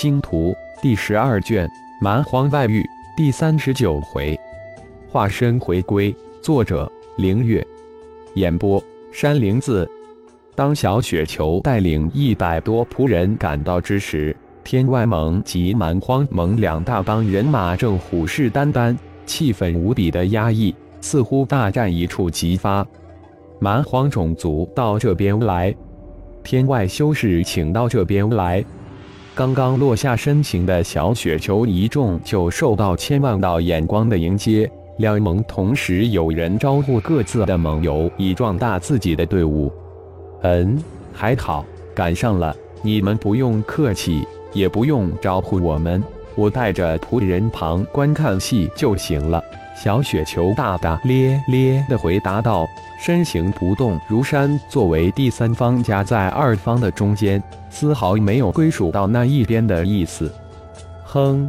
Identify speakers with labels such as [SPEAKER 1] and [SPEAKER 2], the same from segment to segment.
[SPEAKER 1] 星图》第十二卷。蛮荒外域第三十九回，化身回归。作者：凌月。演播：山灵子。当小雪球带领一百多仆人赶到之时，天外盟及蛮荒盟两大帮人马正虎视眈眈，气氛无比的压抑，似乎大战一触即发。蛮荒种族到这边来，天外修士请到这边来。刚刚落下身形的小雪球一众就受到千万道眼光的迎接，两盟同时有人招呼各自的盟友，以壮大自己的队伍。嗯，还好赶上了，你们不用客气，也不用招呼我们，我带着仆人旁观看戏就行了。小雪球大大咧咧地回答道，身形不动如山，作为第三方夹在二方的中间。丝毫没有归属到那一边的意思。哼！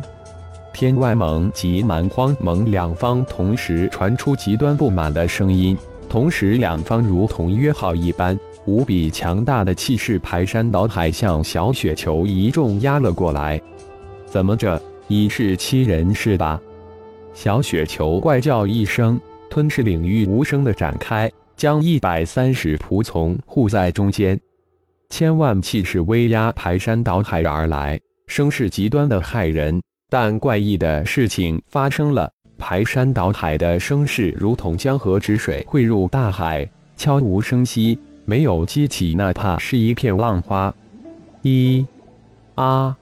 [SPEAKER 1] 天外盟及蛮荒盟两方同时传出极端不满的声音，同时两方如同约好一般，无比强大的气势排山倒海向小雪球一众压了过来。怎么着，以势欺人是吧？小雪球怪叫一声，吞噬领域无声的展开，将一百三十仆从护在中间。千万气势威压排山倒海而来，声势极端的骇人。但怪异的事情发生了，排山倒海的声势如同江河之水汇入大海，悄无声息，没有激起哪怕是一片浪花。一啊！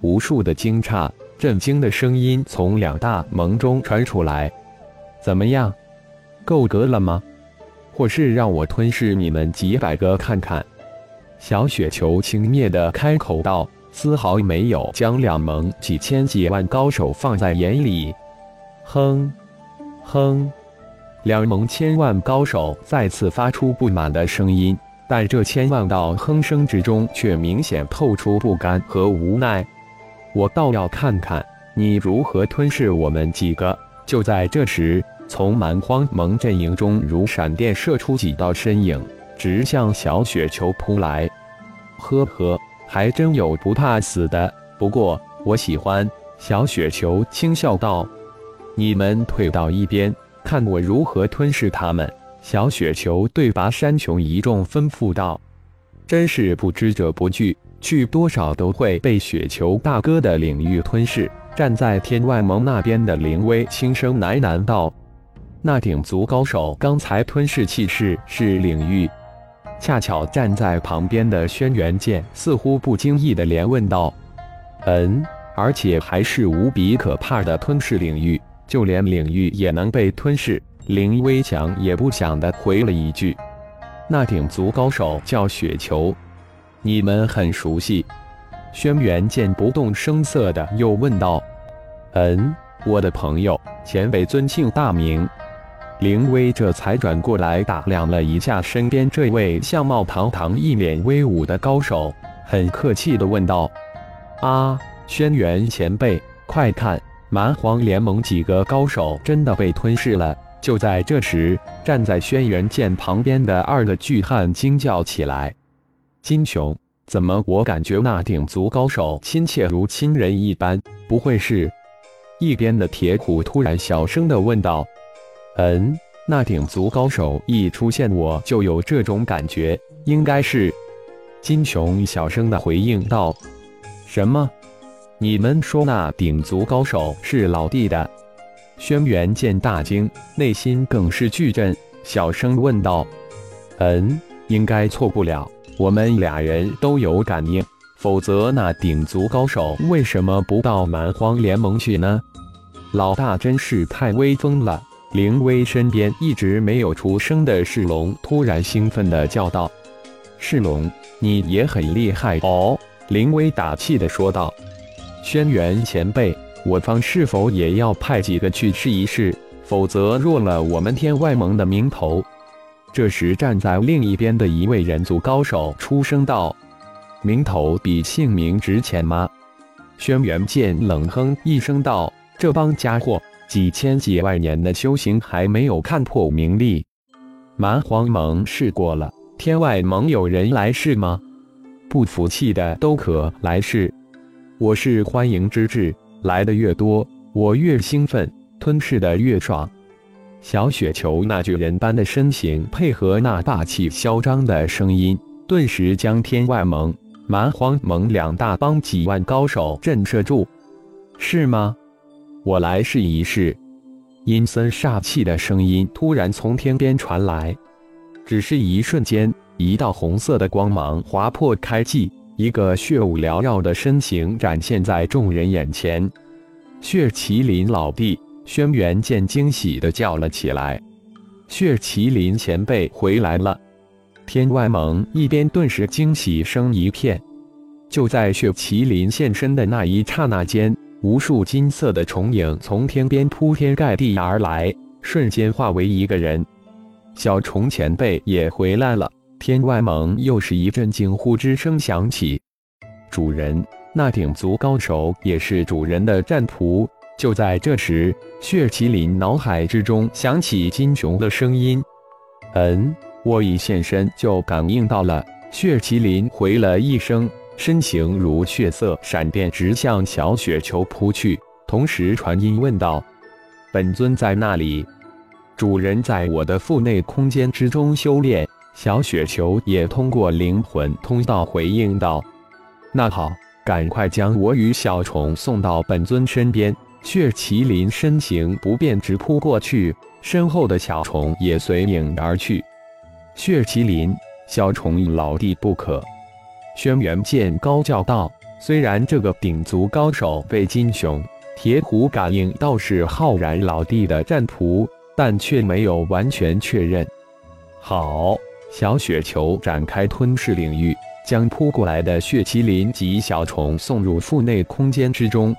[SPEAKER 1] 无数的惊诧、震惊的声音从两大盟中传出来。怎么样？够格了吗？或是让我吞噬你们几百个看看？小雪球轻蔑地开口道，丝毫没有将两盟几千几万高手放在眼里。哼，哼，两盟千万高手再次发出不满的声音，但这千万道哼声之中却明显透出不甘和无奈。我倒要看看你如何吞噬我们？几个！就在这时，从蛮荒盟阵营中如闪电射出几道身影。直向小雪球扑来，呵呵，还真有不怕死的。不过我喜欢。小雪球轻笑道：“你们？退到一边，看我如何吞噬他们。”小雪球对拔山琼一众吩咐道：“真是不知者不惧，去多少都会被雪球大哥的领域吞噬。”站在天外盟那边的林威轻声喃喃道：“那顶族高手刚才吞噬气势是领域。”恰巧站在旁边的轩辕剑似乎不经意的连问道：“嗯，而且还是无比可怕的吞噬领域，就连领域也能被吞噬。”林微强也不想的回了一句：“那顶族高手叫雪球，你们很熟悉。”轩辕剑不动声色的又问道：“嗯，我的朋友，前辈尊姓大名？”凌威这才转过来打量了一下身边这位相貌堂堂、一脸威武的高手，很客气的问道：“啊，轩辕前辈，快看，蛮荒联盟几个高手真的被吞噬了！”就在这时，站在轩辕剑旁边的二个巨汉惊叫起来：“金雄，怎么我感觉那顶族高手亲切如亲人一般？不会是……”一边的铁虎突然小声的问道。嗯，那顶族高手一出现，我就有这种感觉，应该是。金琼小声的回应道：“什么？你们说那顶族高手是老弟的？”轩辕剑大惊，内心更是巨震，小声问道：“嗯，应该错不了，我们俩人都有感应，否则那顶族高手为什么不到蛮荒联盟去呢？老大真是太威风了！”灵威身边一直没有出声的世龙突然兴奋地叫道：“世龙，你也很厉害哦！”灵威打气地说道：“轩辕前辈，我方是否也要派几个去试一试？否则弱了我们天外盟的名头。”这时，站在另一边的一位人族高手出声道：“名头比姓名值钱吗？”轩辕剑冷哼一声道：“这帮家伙。”几千几万年的修行还没有看破名利，蛮荒盟试过了，天外盟有人来试吗？不服气的都可来试。我是欢迎之至，来的越多，我越兴奋，吞噬的越爽。小雪球那巨人般的身形，配合那霸气嚣张的声音，顿时将天外盟、蛮荒盟两大帮几万高手震慑住。是吗？我来试一试。阴森煞气的声音突然从天边传来，只是一瞬间，一道红色的光芒划破开际，一个血雾缭绕的身形展现在众人眼前。血麒麟老弟。轩辕剑惊喜地叫了起来：“血麒麟前辈回来了！”天外盟一边顿时惊喜声一片。就在血麒麟现身的那一刹那间，无数金色的虫影从天边铺天盖地而来，瞬间化为一个人。小虫前辈也回来了！天外盟又是一阵惊呼之声响起。主人，那鼎族高手也是主人的战仆。就在这时，血麒麟脑海之中响起金雄的声音：“嗯，我一现身就感应到了。”血麒麟回了一声，身形如血色闪电直向小雪球扑去，同时传音问道：“本尊在那里？”主人在我的腹内空间之中修炼。小雪球也通过灵魂通道回应道：“那好，赶快将我与小虫送到本尊身边。”血麒麟身形不变，直扑过去，身后的小虫也随影而去。血麒麟，小虫老弟不可！轩辕剑高叫道。虽然这个顶族高手被金雄、铁虎感应到是浩然老弟的战仆，但却没有完全确认。好，小雪球展开吞噬领域，将扑过来的血麒麟及小虫送入腹内空间之中。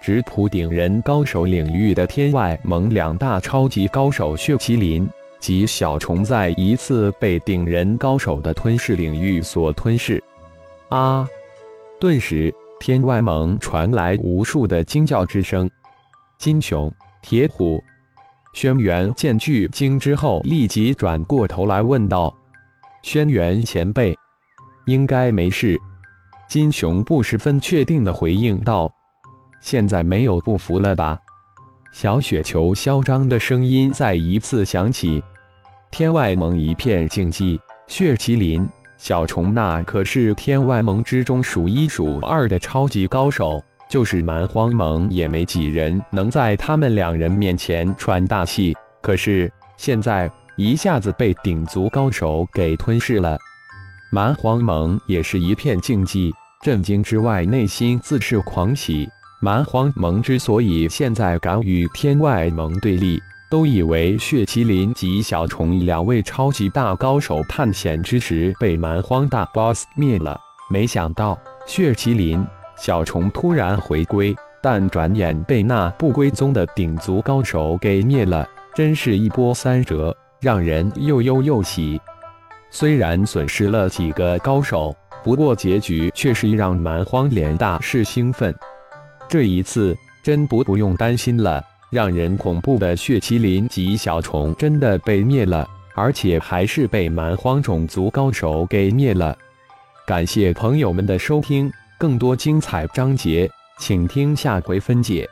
[SPEAKER 1] 直扑顶人高手领域的天外盟两大超级高手血麒麟及小虫，在一次被顶人高手的吞噬领域所吞噬。啊！顿时，天外盟传来无数的惊叫之声。金熊、铁虎、轩辕剑巨惊之后，立即转过头来问道：“轩辕前辈，应该没事。”金熊不十分确定的回应道。现在没有不服了吧？小雪球嚣张的声音再一次响起。天外盟一片静寂。血麒麟、小虫那可是天外盟之中数一数二的超级高手，就是蛮荒盟也没几人能在他们两人面前喘大气。可是现在一下子被顶足高手给吞噬了，蛮荒盟也是一片静寂，震惊之外，内心自是狂喜。蛮荒盟之所以现在敢与天外盟对立，都以为血麒麟及小虫两位超级大高手探险之时被蛮荒大 boss 灭了。没想到血麒麟、小虫突然回归，但转眼被那不归宗的顶族高手给灭了，真是一波三折，让人又忧又喜。虽然损失了几个高手，不过结局却是让蛮荒连大是兴奋。这一次真不不用担心了，让人恐怖的血麒麟及小虫真的被灭了，而且还是被蛮荒种族高手给灭了。感谢朋友们的收听，更多精彩章节，请听下回分解。